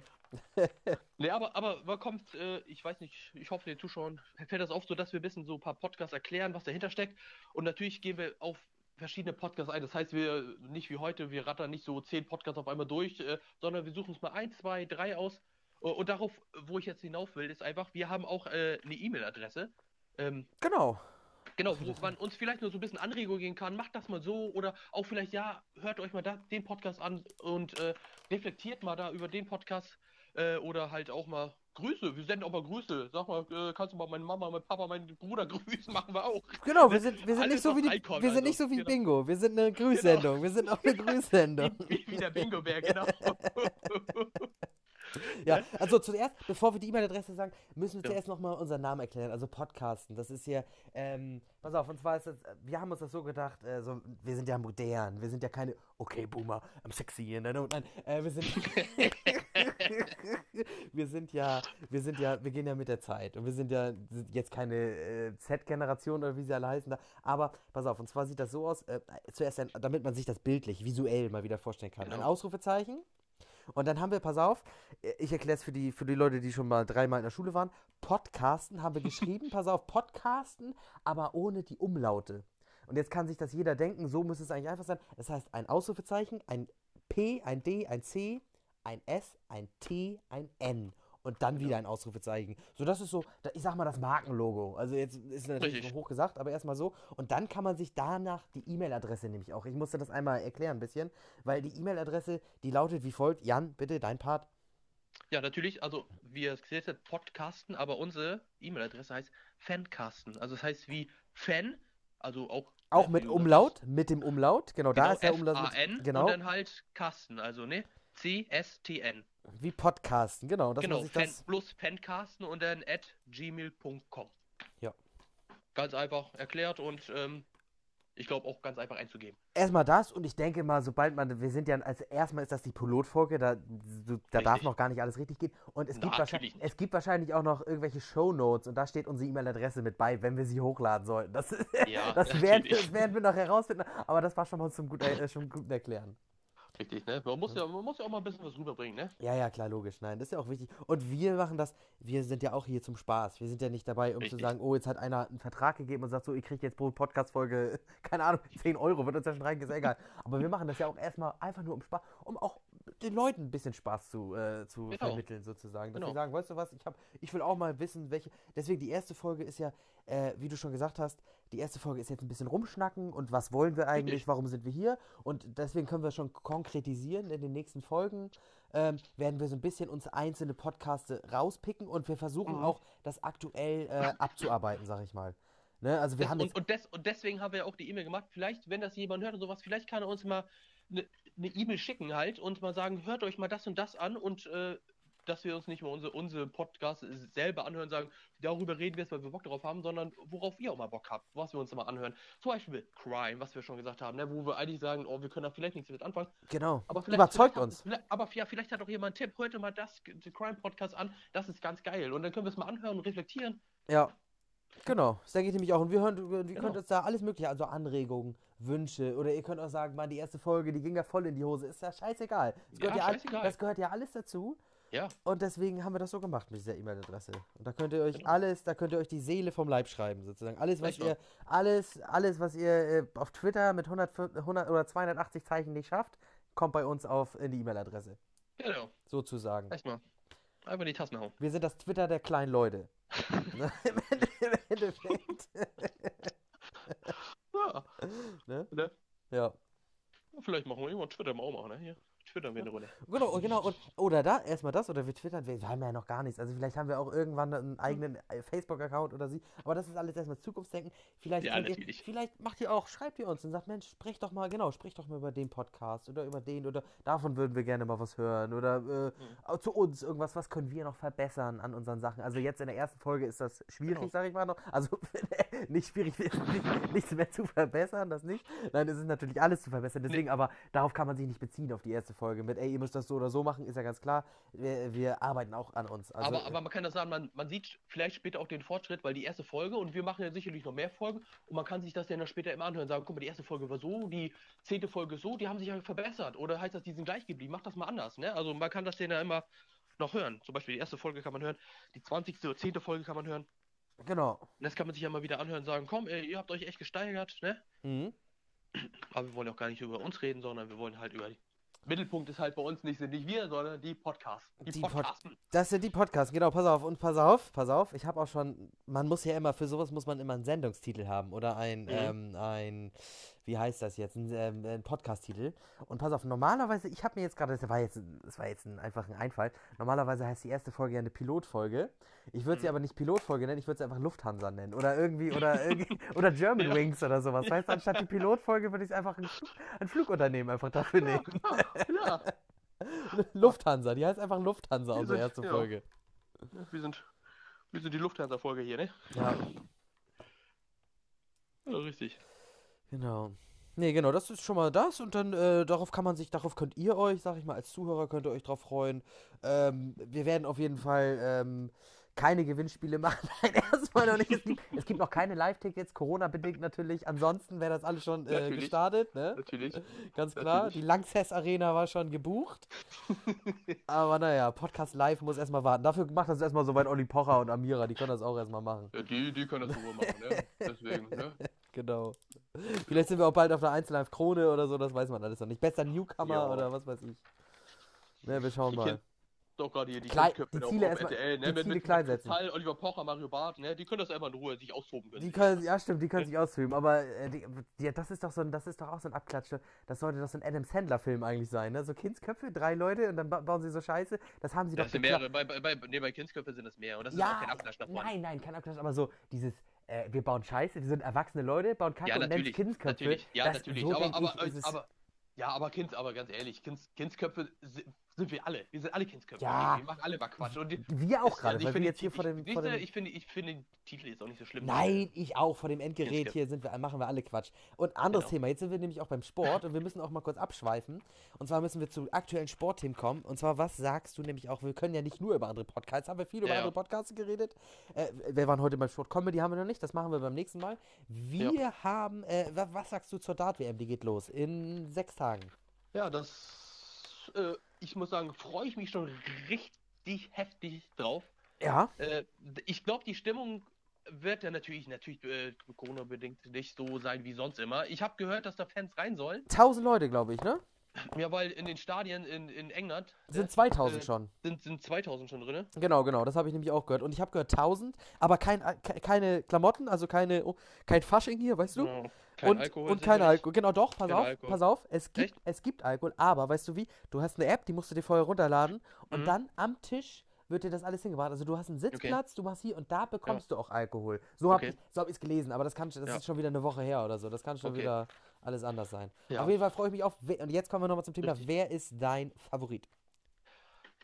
Nee, aber, aber man kommt, äh, ich weiß nicht, ich hoffe, den Zuschauern fällt das auf, so dass wir ein bisschen so ein paar Podcasts erklären, was dahinter steckt. Und natürlich gehen wir auf verschiedene Podcasts ein. Das heißt, wir nicht wie heute, wir rattern nicht so zehn Podcasts auf einmal durch, äh, sondern wir suchen uns mal ein, zwei, drei aus. Äh, Und darauf, wo ich jetzt hinauf will, ist einfach, wir haben auch äh, eine E-Mail-Adresse. Ähm,
genau.
Genau, wo man uns vielleicht nur so ein bisschen Anregung geben kann, macht das mal so oder auch vielleicht, ja, hört euch mal da, den Podcast an und äh, reflektiert mal da über den Podcast äh, oder halt auch mal Grüße. Wir senden auch mal Grüße. Sag mal, äh, kannst du mal meine Mama, meinen Papa, meinen Bruder grüßen, machen wir auch.
Genau, wir sind, wir sind nicht so die,
Icon,
wir sind
also,
nicht so wie
genau.
Bingo. Wir sind eine Grüßsendung. Wir sind auch eine Grüßsendung.
Wie, wie der Bingo-Bär, genau.
Ja, also zuerst, bevor wir die E-Mail-Adresse sagen, müssen wir
Ja.
zuerst nochmal unseren Namen erklären. Also Podcasten. Das ist ja, ähm, pass auf, und zwar ist das, wir haben uns das so gedacht, äh, so, wir sind ja modern, wir sind ja keine, okay, Boomer, I'm sexy, ne, no, nein, äh, wir sind, wir sind ja, wir sind ja, wir gehen ja mit der Zeit und wir sind ja sind jetzt keine äh, Z-Generation oder wie sie alle heißen da, aber pass auf, und zwar sieht das so aus, äh, zuerst, ein, damit man sich das bildlich, visuell mal wieder vorstellen kann, ein
Genau.
Ausrufezeichen, und dann haben wir, pass auf, äh, ich erkläre es für die, für die Leute, die schon mal dreimal in der Schule waren. Podcasten haben wir geschrieben, pass auf, Podcasten, aber ohne die Umlaute. Und jetzt kann sich das jeder denken, so muss es eigentlich einfach sein. Das heißt, ein Ausrufezeichen, ein P, ein D, ein C, ein S, ein T, ein N. Und dann wieder ein Ausrufezeichen. So, das ist so, da- ich sag mal, das Markenlogo. Also jetzt ist natürlich
Richtig.
hoch gesagt, aber erstmal so. Und dann kann man sich danach die E-Mail-Adresse nämlich auch. Ich musste das einmal erklären ein bisschen, weil die E-Mail-Adresse, die lautet wie folgt. Jan, bitte, dein Part.
Ja, natürlich, also wir gesehen sind Podcasten, aber unsere E-Mail-Adresse heißt Fancasten. Also das heißt wie Fan, also auch.
Auch mit
wie
Umlaut, mit dem Umlaut. Genau, da
Genau,
ist der Umlaut. Mit, genau,
und dann halt Kasten, also ne? C-S-T-N.
wie Podcasten. Genau,
Genau,
man sich
Fan,
das...
plus Fancasten und dann at gmail.com.
Ja.
Ganz einfach erklärt und ähm, Ich glaube auch ganz einfach einzugeben.
Erstmal das und ich denke mal, sobald man, wir sind ja, also erstmal ist das die Pilotfolge, da, da darf noch gar nicht alles richtig gehen. Und es
Na,
gibt, wahrscheinlich, es gibt wahrscheinlich auch noch irgendwelche Shownotes und da steht unsere E-Mail-Adresse mit bei, wenn wir sie hochladen sollten. Das,
Ja,
das, werden, das werden wir noch herausfinden, aber das war schon mal zum gut, äh, schon gut erklären.
Richtig, ne? Man muss ja, man muss ja auch mal ein bisschen was rüberbringen, ne?
Ja, ja, klar, logisch. Nein, das ist ja auch wichtig. Und wir machen das, wir sind ja auch hier zum Spaß. Wir sind ja nicht dabei, um
Richtig.
zu sagen, oh, jetzt hat einer einen Vertrag gegeben und sagt so, ihr kriegt jetzt pro Podcast-Folge, keine Ahnung, 10 Euro, wird uns ja schon reichen, ist egal. Aber wir machen das ja auch erstmal einfach nur um Spaß, um auch den Leuten ein bisschen Spaß zu, äh, zu
Genau.
vermitteln, sozusagen. Dass
Genau.
sie sagen, weißt du was, ich, hab, ich will auch mal wissen, welche. Deswegen, die erste Folge ist ja, äh, wie du schon gesagt hast, die erste Folge ist jetzt ein bisschen rumschnacken und was wollen wir eigentlich, warum sind wir hier? Und deswegen können wir schon konkretisieren in den nächsten Folgen. Ähm, werden wir so ein bisschen uns einzelne Podcasts rauspicken und wir versuchen
Mhm.
auch das aktuell äh, abzuarbeiten, sag ich mal. Ne? Also wir
Das,
haben
und, und, des, und deswegen haben wir ja auch die E-Mail gemacht. Vielleicht, wenn das jemand hört und sowas, vielleicht kann er uns mal eine ne E-Mail schicken halt und mal sagen, hört euch mal das und das an und äh, dass wir uns nicht mal unsere, unsere Podcasts selber anhören, sagen, darüber reden wir jetzt, weil wir Bock darauf haben, sondern worauf ihr auch mal Bock habt, was wir uns mal anhören. Zum Beispiel Crime, was wir schon gesagt haben, ne, wo wir eigentlich sagen, oh, wir können da vielleicht nichts mit anfangen.
genau,
Aber vielleicht,
überzeugt
vielleicht,
uns.
Vielleicht, aber ja, vielleicht hat auch jemand einen Tipp, hört mal das den Crime Podcast an, das ist ganz geil. Und dann können wir es mal anhören und reflektieren.
Ja, genau. Das denke ich nämlich auch. Und wir hören, wir
Genau.
könnt uns da alles mögliche, also Anregungen, Wünsche oder ihr könnt auch sagen, Mann, die erste Folge, die ging ja voll in die Hose. Ist ja scheißegal. Das gehört ja,
Ja,
all-
scheißegal.
das gehört ja alles dazu.
Ja,
Und deswegen haben wir das so gemacht mit dieser E-Mail-Adresse. Und da könnt ihr euch
Genau.
alles, da könnt ihr euch die Seele vom Leib schreiben, sozusagen. Alles, was
Echt
ihr, alles, alles, was ihr äh, auf Twitter mit 100, 100 oder 280 Zeichen nicht schafft, kommt bei uns auf in die E-Mail-Adresse.
genau.
Sozusagen.
Erstmal. Einfach in die Tasten hauen.
Wir sind das Twitter der kleinen Leute. Ne? Im Endeffekt.
Ja,
ne?
ne?
Ja.
Vielleicht machen wir irgendwann Twitter mal auch machen, ne? Hier. Twittern wir eine Runde.
Genau, genau. Und, oder da, erstmal das, oder wir twittern, wir, haben ja noch gar nichts. Also vielleicht haben wir auch irgendwann einen eigenen äh, Facebook-Account oder sie. Aber das ist alles erstmal Zukunftsdenken. Vielleicht,
Ja,
ihr, vielleicht macht ihr auch, schreibt ihr uns und sagt, Mensch, sprecht doch mal, genau, sprecht doch mal über den Podcast oder über den oder davon würden wir gerne mal was hören. Oder äh, auch zu uns irgendwas, was können wir noch verbessern an unseren Sachen. Also jetzt in der ersten Folge ist das schwierig,
Genau.
sag ich mal noch. Also nicht schwierig, nicht, nichts mehr zu verbessern, das nicht. Nein, es ist natürlich alles zu verbessern. Deswegen, aber darauf kann man sich nicht beziehen auf die erste Folge. Mit, ey, ihr müsst das so oder so machen, ist ja ganz klar. Wir, wir arbeiten auch an uns. Also,
aber, aber man kann das sagen, man, man sieht vielleicht später auch den Fortschritt, weil die erste Folge, und wir machen ja sicherlich noch mehr Folgen, und man kann sich das ja dann später immer anhören und sagen, guck mal, die erste Folge war so, die zehnte Folge so, die haben sich ja verbessert. Oder heißt das, die sind gleich geblieben? Mach das mal anders, ne? Also man kann das ja immer noch hören. Zum Beispiel die erste Folge kann man hören, die 20. oder 10. Folge kann man hören.
genau.
Und das kann man sich ja mal wieder anhören und sagen, komm, ey, ihr habt euch echt gesteigert, ne?
Mhm.
Aber wir wollen auch gar nicht über uns reden, sondern wir wollen halt über die. Mittelpunkt ist halt bei uns nicht, sind nicht wir, sondern die Podcasts. Die,
Die Pod-
Podcasten.
Das sind die Podcasts, genau, pass auf. Und pass auf, pass auf, ich habe auch schon, man muss ja immer, für sowas muss man immer einen Sendungstitel haben oder ein,
Mhm.
ähm, ein, wie heißt das jetzt, ein, ähm, ein Podcast-Titel. Und pass auf, normalerweise, ich habe mir jetzt gerade, das war jetzt, das war jetzt ein, einfach ein Einfall, normalerweise heißt die erste Folge ja eine Pilotfolge. Ich würde sie
Mhm.
aber nicht Pilotfolge nennen, ich würde sie einfach Lufthansa nennen. Oder irgendwie, oder irgendwie, oder German
Ja.
Wings oder sowas. Weißt du, anstatt die Pilotfolge würde ich einfach ein, Flug, ein Flugunternehmen einfach dafür nehmen.
ja.
Lufthansa, die heißt einfach Lufthansa, unsere
sind-
erste
ja.
Folge.
Wir sind, wir sind die Lufthansa-Folge hier, ne?
Ja.
Ja, richtig.
Genau. Nee, genau, das ist schon mal das und dann äh, darauf kann man sich, darauf könnt ihr euch, sag ich mal, als Zuhörer könnt ihr euch drauf freuen. Ähm, wir werden auf jeden Fall ähm, keine Gewinnspiele machen. Nein, erstmal noch nicht. Es gibt, es gibt noch keine Live-Tickets, Corona-bedingt natürlich. Ansonsten wäre das alles schon äh, gestartet, ne?
Natürlich.
Ganz klar.
Natürlich.
Die Lanxess Arena war schon gebucht. Aber naja, Podcast Live muss erstmal warten. Dafür macht das erstmal soweit Olli Pocher und Amira, die können das auch erstmal machen.
Ja, die, die können das so machen, ne? Deswegen, ne?
Genau. Vielleicht sind wir auch bald auf der Einzellive Krone oder so, das weiß man alles noch nicht. Bester Newcomer
Ja.
oder was weiß ich. Ne, wir schauen
Die
mal.
Kind- Doch gerade hier die
Klein-
Kindköpfe
die Ziele erstmal-
RTL, ne?
die
mit,
Ziele
mit,
klein setzen.
Kristall, Oliver Pocher, Mario Barth, ne? Die können das einfach in Ruhe sich austoben können.
Die können, ja stimmt, die können sich ausfilmen, aber äh, die, die, das ist doch so ein, das ist doch auch so ein Abklatsche. Das sollte doch so ein Adam Sandler Film eigentlich sein, ne? So Kindsköpfe, drei Leute und dann ba bauen sie so Scheiße. Das haben sie
das
doch
sind mehrere, bei, bei, nee, bei Kindsköpfe sind es mehr und das ist
Ja,
auch kein Abklatsch davon.
nein, nein, kein Abklatsch, aber so dieses, äh, wir bauen Scheiße, wir sind erwachsene Leute, bauen Kacke
Ja,
und nennen Kindsköpfe.
natürlich, ja,
das,
natürlich.
So
aber, aber,
ich, ist es,
aber, ja, aber Kind, aber ganz ehrlich, Kinds, Kindsköpfe sind wir alle. Wir sind alle Kindsköpfe.
Ja.
Wir machen alle mal Quatsch. Und die-
Wir auch gerade,
ich
weil wir
finde
jetzt hier
die-
vor dem,
ich,
vor dem
ich finde, ich finde den Titel jetzt auch nicht so schlimm.
Nein, ich auch. Vor dem Endgerät hier sind wir, machen wir alle Quatsch. Und anderes
Genau.
Thema. Jetzt sind wir nämlich auch beim Sport und wir müssen auch mal kurz abschweifen. Und zwar müssen wir zu aktuellen Sportthemen kommen. Und zwar, was sagst du nämlich auch? Wir können ja nicht nur über andere Podcasts, haben wir viel über
Ja, ja.
andere Podcasts geredet. Äh, wir waren heute beim Sport Comedy, haben wir noch nicht. Das machen wir beim nächsten Mal. Wir haben, äh, was, was sagst du zur Dart-WM? Die geht los in sechs Tagen.
Ja, das, äh, ich muss sagen, freue ich mich schon richtig heftig drauf.
Ja.
Äh, ich glaube, die Stimmung wird ja natürlich, natürlich äh, Corona-bedingt nicht so sein wie sonst immer. Ich habe gehört, dass da Fans rein sollen.
Tausend Leute, glaube ich, ne?
Ja, weil in den Stadien in, in England
Sind
äh,
2000
äh,
schon.
sind, sind 2000 schon drin.
Genau, genau, das habe ich nämlich auch gehört. Und ich habe gehört 1000, aber kein, äh, ke- keine Klamotten, also keine, oh, kein Fasching hier, weißt du?
Ja, kein
und
Alkohol.
und kein. Alkohol. Genau, doch, pass
Kein
auf,
Alkohol.
pass auf. Es gibt,
Echt?
es gibt Alkohol, aber weißt du wie? Du hast eine App, die musst du dir vorher runterladen und
Mhm.
dann am Tisch wird dir das alles hingebracht. Also du hast einen Sitzplatz, du machst hier und da bekommst du auch Alkohol. So habe
Okay.
ich so hab ich's gelesen, aber das, kann, das
Ja.
ist schon wieder eine Woche her oder so. Das kann schon
Okay.
wieder alles anders sein.
Ja.
Auf jeden Fall freue ich mich auf. Und jetzt kommen wir nochmal zum Thema.
Richtig.
Wer ist dein Favorit?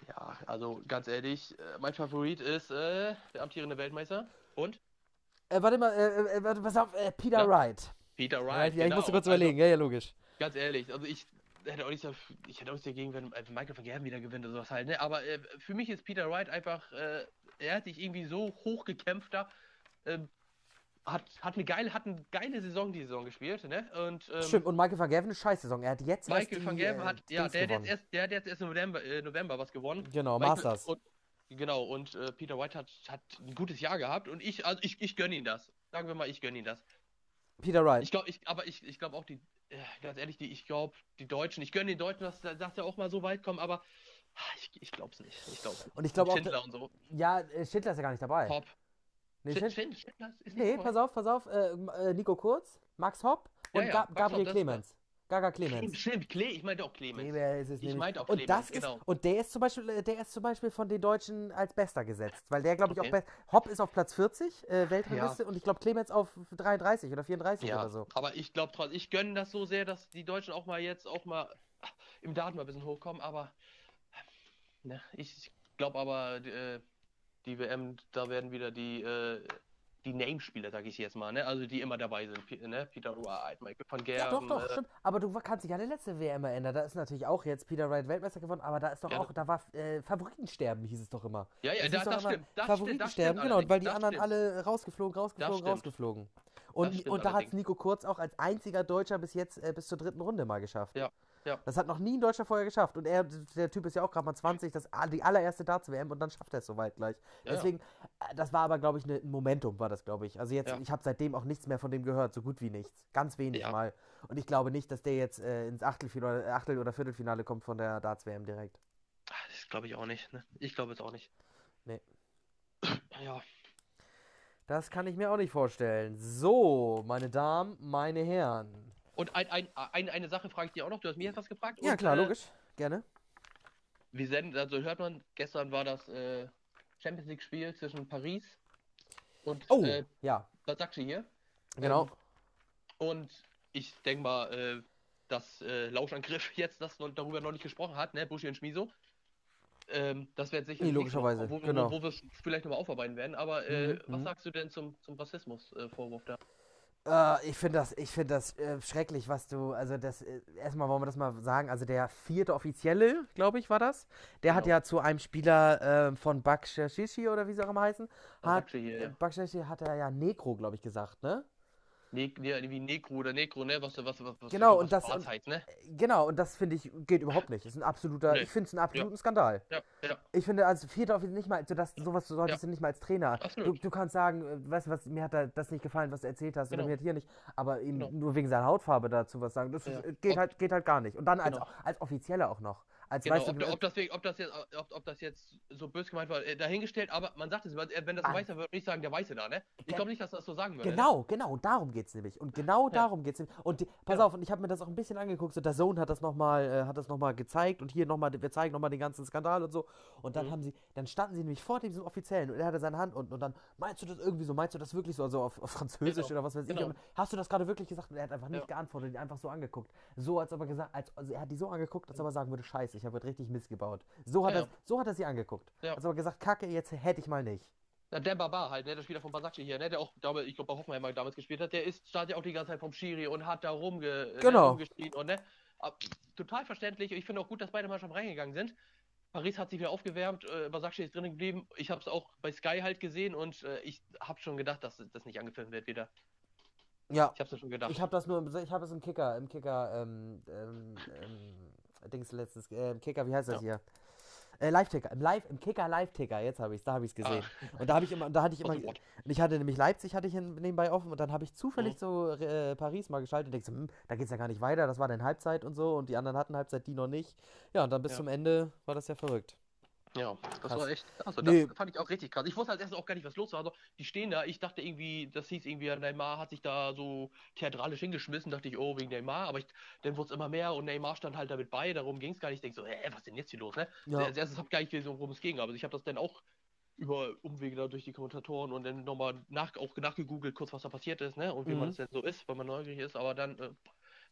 Ja, also ganz ehrlich, äh, mein Favorit ist äh, der amtierende Weltmeister und
Äh, warte mal, äh, äh, warte, pass auf, äh, Peter
Ja.
Wright.
Peter
Ja,
Wright.
ja, ich musste kurz
Also,
überlegen. Ja, ja, logisch.
Ganz ehrlich, also ich hätte auch nichts, ich hätte auch nichts dagegen, wenn äh, Michael van Gerven wieder gewinnt oder sowas halt, ne? Aber äh, für mich ist Peter Wright einfach, äh, er hat sich irgendwie so hoch gekämpft da, ähm, hat, hat eine geile, hat eine geile Saison die Saison gespielt, ne? Und ähm,
Stimmt, und Michael van Gerven eine Scheißsaison. Er hat jetzt
Michael van
die,
Gerven
äh,
hat, ja,
Dings
der hat, jetzt erst, der hat jetzt erst im November, äh, November was gewonnen.
Genau,
Michael-
Masters.
Und, genau, und äh, Peter White hat, hat ein gutes Jahr gehabt und ich, also ich, ich gönne ihm das. Sagen wir mal, ich gönne ihm das.
Peter Wright.
Ich glaube, ich, aber ich, ich glaube auch die, äh, ganz ehrlich, die, ich glaube, die Deutschen, ich gönne den Deutschen, dass, dass der auch mal so weit kommen, aber ah, ich, ich glaube es nicht. Ich glaube
Und ich glaube auch,
Schindler und so,
ja, äh, Schindler ist ja gar nicht dabei.
top.
Nee,
Schind-
Schind
Schind- Schindler ist nicht
nee
dabei.
pass auf, pass auf. Äh, äh, Nico Kurz, Max Hopp
Ja,
und
ja,
Ga
Max Hopp,
Gabriel
das-
Clemens. Gaga
Clemens. Stimmt, Cle ich meinte auch Clemens.
Clemens ist es
Ich meinte auch
und
Clemens,
das
genau.
ist und der ist zum Beispiel äh, der ist zum Beispiel von den Deutschen als bester gesetzt, weil der glaube ich
Okay.
auch. Hopp ist auf Platz 40 äh, Weltrangliste und ich glaube Clemens auf 33 oder 34
Ja,
oder so.
aber ich glaube trotzdem, ich gönne das so sehr, dass die Deutschen auch mal jetzt auch mal im Daten mal ein bisschen hochkommen, aber ne, ich glaube aber, äh, die WM, da werden wieder die, äh, die Name-Spieler, sage ich jetzt mal, ne? Also die immer dabei sind. P ne? Peter Wright, Michael van Gerven.
Ja, doch, doch,
äh,
stimmt. Aber du kannst dich an die letzte WM erinnern. Da ist natürlich auch jetzt Peter Wright Weltmeister geworden, aber da ist doch
Ja.
auch, da war äh, Favoritensterben, hieß es doch immer.
Ja, ja,
Es
da, das stimmt. Das
Favoritensterben,
stimmt
genau, weil die anderen
stimmt.
alle rausgeflogen, rausgeflogen, rausgeflogen. Und, und da hat
allerdings.
Nico Kurz auch als einziger Deutscher bis jetzt äh, bis zur dritten Runde mal geschafft.
Ja, ja.
Das hat noch nie ein Deutscher vorher geschafft. Und er, der Typ ist ja auch gerade mal 20, das die allererste Darts-WM und dann schafft er es soweit gleich.
Ja.
Deswegen, äh, das war aber, glaube ich, ne- ein Momentum, war das, glaube ich. Also jetzt, ich habe seitdem auch nichts mehr von dem gehört, so gut wie nichts. Ganz wenig mal. Und ich glaube nicht, dass der jetzt äh, ins Achtelfinale, oder, Achtel- oder Viertelfinale kommt von der Darts-WM direkt.
Ah, Das glaube ich auch nicht. Ne? Ich glaube es auch nicht.
Nee.
Ja,
Das kann ich mir auch nicht vorstellen. So, meine Damen, meine Herren.
Und ein, ein, ein, eine Sache frage ich dir auch noch. Du hast mir jetzt was gefragt.
Ja,
und,
klar,
äh,
logisch. Gerne.
Wir senden, also hört man, gestern war das äh, Champions League Spiel zwischen Paris und
Oh,
äh,
ja,
Basakci hier.
genau.
Ähm, und ich denke mal, äh, dass äh, Lauschangriff jetzt das noch, darüber noch nicht gesprochen hat, ne, Buschi und Schmiso. Ähm, das wird sicher
Nee, logischerweise,
wo, wo,
genau.
wo, wo wir es vielleicht nochmal aufarbeiten werden. Aber äh,
Mhm,
was
mhm.
sagst du denn zum, zum Rassismus-Vorwurf da?
Äh, ich finde das, ich finde das äh, schrecklich, was du, also das, äh, erstmal wollen wir das mal sagen, also der vierte Offizielle, glaube ich, war das, der hat
Genau.
ja zu einem Spieler äh, von Bakshishi oder wie sie auch immer heißen, hat, äh,
ja.
Bakshishi hat er ja Negro, glaube ich, gesagt, ne?
Ne, ne, wie Negro oder Negro, ne? Was, was, was, was
Genau,
was
und das- und-
heißt, ne?
Genau, und das finde ich, geht überhaupt nicht. Das ist ein absoluter,
Nee.
ich finde es einen absoluten Skandal.
Ja, ja.
Ich finde, als vierter Offizier nicht mal, also das, sowas solltest du nicht mal als Trainer. Du, du kannst sagen, äh, weißt du was, mir hat da das nicht gefallen, was du erzählt hast, oder
Genau.
mir hat hier nicht, aber ihm
Genau.
nur wegen seiner Hautfarbe dazu was sagen, das
Ja.
ist, äh, geht, halt, geht halt gar nicht. Und dann als,
Genau.
als Offizieller auch noch. Als,
Genau,
weißt
ob, ob, das, ob, das jetzt, ob, ob das jetzt so böse gemeint war, äh, dahingestellt, aber man sagt es, äh, wenn das ein
Ah.
Weißer würde, nicht sagen, der Weiße da, ne? Ich
Ge-
glaube nicht, dass das so sagen würde. Ne?
Genau, genau, darum geht's nämlich. Und genau
Ja.
darum geht's nämlich. Und die, pass
Ja.
auf, und ich habe mir das auch ein bisschen angeguckt, so der Zone hat das nochmal, äh, hat das noch mal gezeigt und hier nochmal, wir zeigen nochmal den ganzen Skandal und so. Und dann
Mhm.
haben sie, dann standen sie nämlich vor diesem Offiziellen und er hatte seine Hand unten und dann, meinst du das irgendwie so, meinst du das wirklich so, also auf, auf Französisch
Genau,
oder was weiß ich.
genau.
Und hast du das gerade wirklich gesagt? Und er hat einfach nicht
Ja.
geantwortet, ihn einfach so angeguckt. So, als ob er gesagt, als, also er hat die so angeguckt, als ob er sagen würde, scheiße, Da wird richtig Mist gebaut. So hat,
Ja,
er,
ja.
so hat er sie angeguckt.
Ja.
Also gesagt, Kacke, jetzt hätte ich mal nicht.
Na, der Barbar halt, ne, der Spieler von Basakci hier, ne, der auch, ich, glaube bei Hoffenheim damals gespielt hat, der ist, stand ja auch die ganze Zeit vom Schiri und hat da rumge,
Genau.
ne, rumgeschrien und ne, total verständlich. Ich finde auch gut, dass beide Mannschaften reingegangen sind. Paris hat sich wieder aufgewärmt, äh, Basakci ist drinnen geblieben. Ich habe es auch bei Sky halt gesehen und äh, ich habe schon gedacht, dass das nicht angefilmt wird wieder.
Ja,
Ich habe es schon gedacht.
ich habe das nur, im- ich habe es im Kicker, im Kicker, ähm, ähm, ähm, Dings letztes, äh, im Kicker, wie heißt das
Ja.
hier? Äh, Live-Ticker, im Live, im Kicker Live-Ticker, jetzt habe ich es, da habe ich es gesehen. Und da habe ich immer, da hatte ich immer, und ich hatte nämlich Leipzig, hatte ich nebenbei offen und dann habe ich zufällig
Mhm.
so äh, Paris mal geschaltet und denkst, hm, da geht's ja gar nicht weiter, das war dann Halbzeit und so und die anderen hatten Halbzeit, die noch nicht. Ja, und dann bis
Ja.
zum Ende war das ja verrückt.
Ja, das
Krass.
war echt. Also
Nee.
das fand ich auch richtig krass. Ich wusste als erstes auch gar nicht, was los war. Also, die stehen da, ich dachte irgendwie, das hieß irgendwie, Neymar hat sich da so theatralisch hingeschmissen, dachte ich, oh, wegen Neymar, aber ich, dann wurde es immer mehr und Neymar stand halt damit bei, darum ging es gar nicht. Ich denke so, hä, was ist denn jetzt hier los, ne?
Ja.
Als erstes habe ich gar nicht gesehen, worum es ging, aber ich habe das dann auch über Umwege da durch die Kommentatoren und dann nochmal nach, auch nachgegoogelt, kurz was da passiert ist, ne? Und wie
Mhm.
man es denn so ist, weil man neugierig ist, aber dann äh,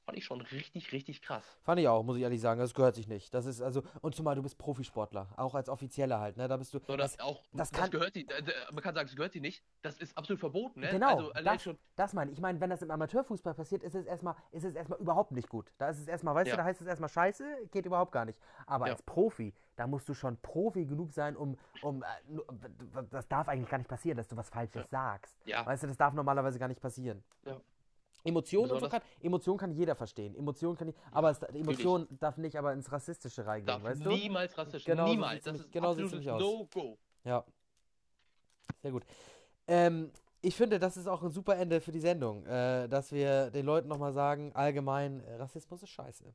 fand ich schon richtig, richtig krass.
Fand ich auch, muss ich ehrlich sagen, das gehört sich nicht. Das ist also, und zumal du bist Profisportler, auch als Offizieller halt, ne? Da bist du.
So, das, auch,
das
das,
kann-
gehört sie, äh, man kann sagen, es gehört sie nicht. Das ist absolut verboten, ne?
Genau,
Also
das,
schon,
das meine ich. Ich meine, wenn das im Amateurfußball passiert, ist es erstmal, ist es erstmal überhaupt nicht gut. Da ist es erstmal, weißt
Ja.
du, da heißt es erstmal scheiße, geht überhaupt gar nicht. Aber
Ja.
als Profi, da musst du schon Profi genug sein, um, um äh, das darf eigentlich gar nicht passieren, dass du was Falsches sagst.
Ja.
Weißt du, das darf normalerweise gar nicht passieren.
Ja.
Emotionen und so
Besonders-
kann, Emotion kann jeder verstehen. Emotion kann, aber es, Emotion darf nicht aber ins Rassistische reingehen,
darf
weißt du?
niemals rassistisch.
Genau so
niemals.
sieht's
Das ist
genau so sieht's
No-Go.
Ja. Sehr gut. Ähm, ich finde, das ist auch ein super Ende für die Sendung, äh, dass wir den Leuten nochmal sagen, allgemein, äh, Rassismus ist scheiße.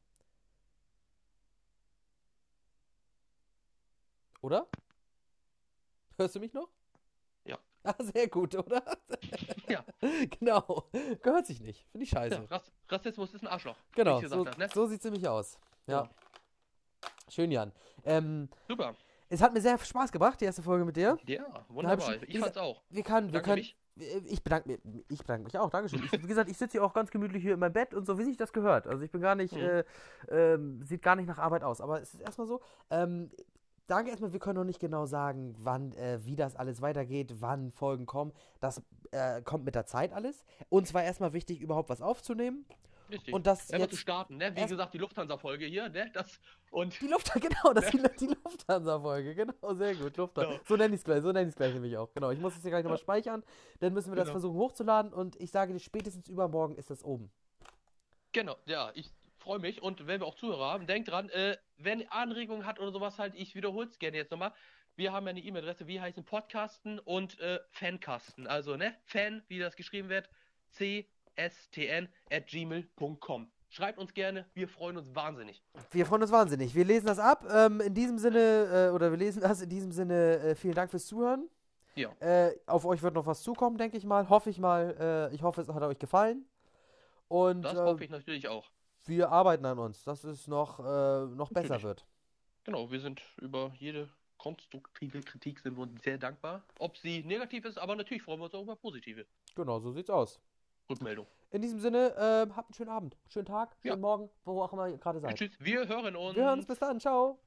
Oder? Hörst du mich noch? Ah, sehr gut, oder?
Ja.
Genau. Gehört sich nicht. Finde ich scheiße.
Ja, Rass Rassismus ist ein Arschloch.
genau,
ich
so,
ne?
so sieht es nämlich aus. Ja.
Ja.
Schön, Jan. Ähm,
Super.
es hat mir sehr Spaß gebracht, die erste Folge mit dir.
Ja,
ich
wunderbar.
schon-
Ich fand's auch.
Wir, kann, wir können.
mich.
Ich bedanke, mich, ich bedanke mich auch, Dankeschön. Ich, wie gesagt, ich sitze hier auch ganz gemütlich hier in meinem Bett und so, wie sich das gehört. Also ich bin gar nicht,
Mhm.
äh, ähm, sieht gar nicht nach Arbeit aus. Aber es ist erstmal so, ähm, danke erstmal, wir können noch nicht genau sagen, wann, äh, wie das alles weitergeht, wann Folgen kommen. Das äh, kommt mit der Zeit alles. Uns war erstmal wichtig, überhaupt was aufzunehmen.
Richtig.
Und das
Einfach zu
jetzt,
starten, ne? Wie gesagt, die Lufthansa-Folge hier, ne? Das und
die Luft, genau, das ist die, die Lufthansa-Folge, genau, sehr gut, Lufthansa.
Ja.
So nenne ich es gleich, so nenne ich es gleich nämlich auch, genau. Ich muss es hier gleich nochmal speichern, dann müssen wir das
Genau.
versuchen hochzuladen und ich sage dir, spätestens übermorgen ist das oben.
genau, ja, ich freue mich und wenn wir auch Zuhörer haben, denkt dran, äh, wenn Anregungen hat oder sowas halt, ich wiederhole es gerne jetzt nochmal. Wir haben ja eine E-Mail-Adresse, wir heißen Podcasten und äh, Fancasten. Also, ne? Fan, wie das geschrieben wird, cstn at gmail.com. Schreibt uns gerne, wir freuen uns wahnsinnig.
Wir freuen uns wahnsinnig. Wir lesen das ab. Ähm, in diesem Sinne, äh, oder wir lesen das in diesem Sinne, äh, vielen Dank fürs Zuhören.
Ja.
Äh, auf euch wird noch was zukommen, denke ich mal. Hoffe ich mal. Äh, ich hoffe, es hat euch gefallen. Und
Das hoffe ich natürlich auch.
Wir arbeiten an uns, dass es noch, äh, noch besser wird.
Genau, wir sind über jede konstruktive Kritik sind wir uns sehr dankbar. Ob sie negativ ist, aber natürlich freuen wir uns auch über positive
Genau, so sieht's aus.
Rückmeldung.
In diesem Sinne, äh, habt einen schönen Abend, schönen Tag, schönen
Ja.
Morgen, wo auch immer ihr gerade seid.
Tschüss, wir hören uns.
Wir hören uns bis dann. Ciao.